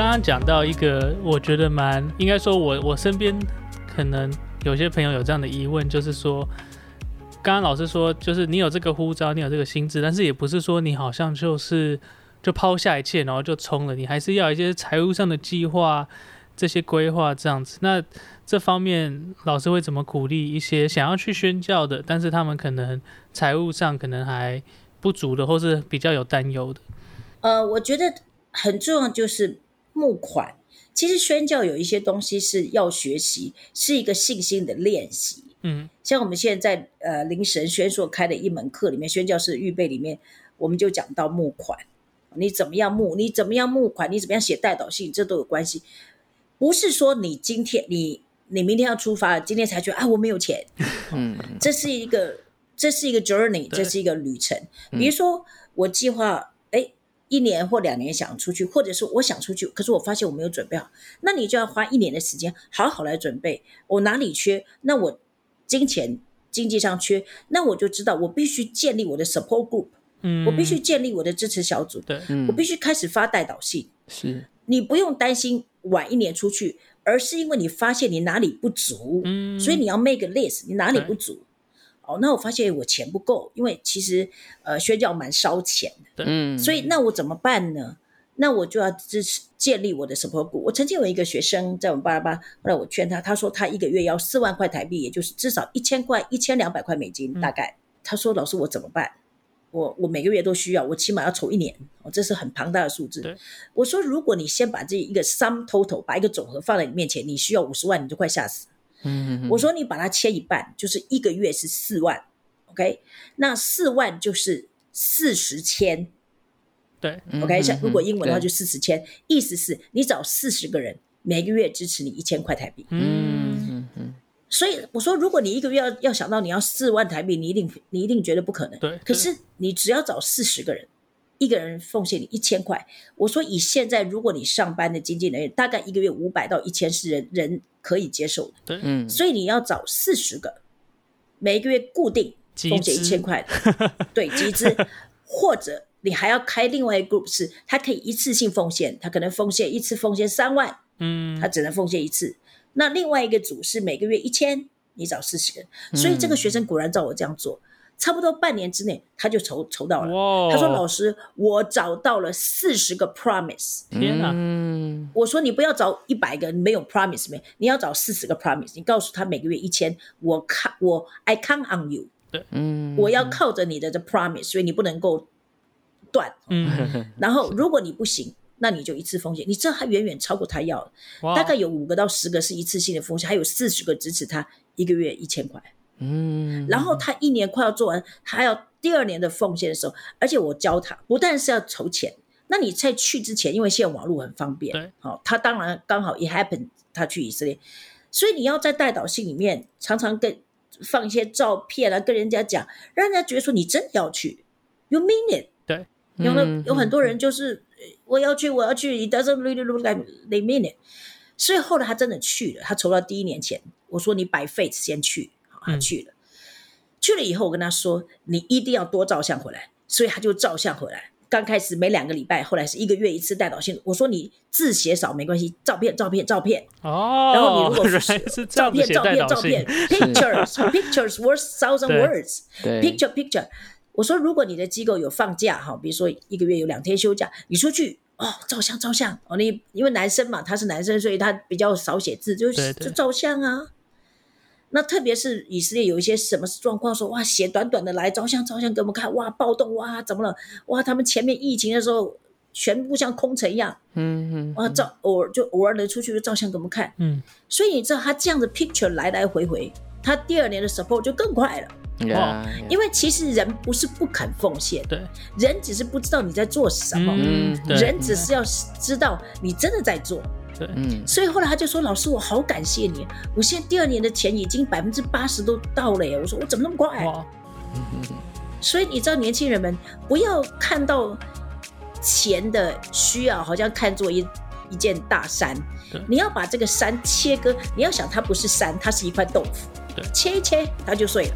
刚刚讲到一个，我觉得蛮应该说我，我身边可能有些朋友有这样的疑问，就是说，刚刚老师说，就是你有这个呼召，你有这个心智，但是也不是说你好像就是就抛下一切，然后就冲了，你还是要一些财务上的计划，这些规划这样子。那这方面老师会怎么鼓励一些想要去宣教的，但是他们可能财务上可能还不足的，或是比较有担忧的？呃，我觉得很重要就是募款。其实宣教有一些东西是要学习，是一个信心的练习。嗯，像我们现在在呃灵神宣所开的一门课里面，宣教是预备里面，我们就讲到募款，你怎么样募，你怎么样募款，你怎么样写代祷信，这都有关系。不是说你今天你你明天要出发，今天才觉得啊我没有钱。嗯，这是一个这是一个 journey，这是一个旅程。比如说我计划。一年或两年想出去，或者是我想出去，可是我发现我没有准备好，那你就要花一年的时间好好来准备。我哪里缺，那我金钱经济上缺，那我就知道我必须建立我的 support group，嗯，我必须建立我的支持小组，对，我必须开始发代导信。是你不用担心晚一年出去，而是因为你发现你哪里不足，嗯，所以你要 make a list，你哪里不足。哦，那我发现我钱不够，因为其实呃宣教蛮烧钱的，嗯，所以那我怎么办呢？那我就要支持建立我的 support group。我曾经有一个学生在我们巴拉巴，后来我劝他，他说他一个月要四万块台币，也就是至少一千块、一千两百块美金，大概。他说老师我怎么办？我我每个月都需要，我起码要筹一年，哦，这是很庞大的数字。我说如果你先把这一个 sum total 把一个总和放在你面前，你需要五十万，你就快吓死。嗯，我说你把它切一半，就是一个月是四万，OK，那四万就是四十千，对，OK，像如果英文的话就四十千，意思是你找四十个人，每个月支持你一千块台币，嗯嗯嗯，所以我说如果你一个月要要想到你要四万台币，你一定你一定觉得不可能，对，可是你只要找四十个人。一个人奉献你一千块，我说以现在如果你上班的经纪人员，大概一个月五百到一千是人人可以接受的。对，嗯，所以你要找四十个，每个月固定奉献一千块的，对，集资，或者你还要开另外一个 group，是他可以一次性奉献，他可能奉献一次奉献三万，嗯，他只能奉献一次。那另外一个组是每个月一千，你找四十个。人，所以这个学生果然照我这样做。差不多半年之内，他就筹筹到了。他说：“老师，我找到了四十个 promise。”天哪！我说：“你不要找一百个没有 promise 没，你要找四十个 promise。你告诉他每个月一千，我看我 I count on you。对，嗯，我要靠着你的这 promise，所以你不能够断。嗯，然后如果你不行，那你就一次风险。你知道他远远超过他要的，大概有五个到十个是一次性的风险，还有四十个支持他一个月一千块。”嗯，然后他一年快要做完，他要第二年的奉献的时候，而且我教他不但是要筹钱，那你在去之前，因为现在网络很方便，对，好，他当然刚好 it happened，他去以色列，所以你要在代祷信里面常常跟放一些照片啊，跟人家讲，让人家觉得说你真的要去，you mean it，对，有了有很多人就是我要去，我要去，你 doesn't really look like they mean it，所以后来他真的去了，他筹到第一年前，我说你摆 faith 先去。他去了，去了以后，我跟他说：“你一定要多照相回来。”所以他就照相回来。刚开始每两个礼拜，后来是一个月一次带导线。我说：“你字写少没关系，照片、照片、照片。”哦，然后你如果是照片、照片、照片，pictures pictures worth thousand words。picture picture。我说：“如果你的机构有放假哈，比如说一个月有两天休假，你出去哦，照相照相哦。你因为男生嘛，他是男生，所以他比较少写字，就就照相啊。”那特别是以色列有一些什么状况，说哇写短短的来照相照相给我们看，哇暴动哇怎么了？哇他们前面疫情的时候全部像空城一样，嗯嗯，哇照偶尔就偶尔的出去就照相给我们看，嗯，所以你知道他这样的 picture 来来回回，他第二年的 support 就更快了，哦，因为其实人不是不肯奉献，对，人只是不知道你在做什么，嗯，人只是要知道你真的在做。对，嗯，所以后来他就说：“老师，我好感谢你，我现在第二年的钱已经百分之八十都到了耶。”我说：“我怎么那么快？”哇，所以你知道，年轻人们不要看到钱的需要，好像看作一一件大山，你要把这个山切割，你要想它不是山，它是一块豆腐，对，切一切它就碎了。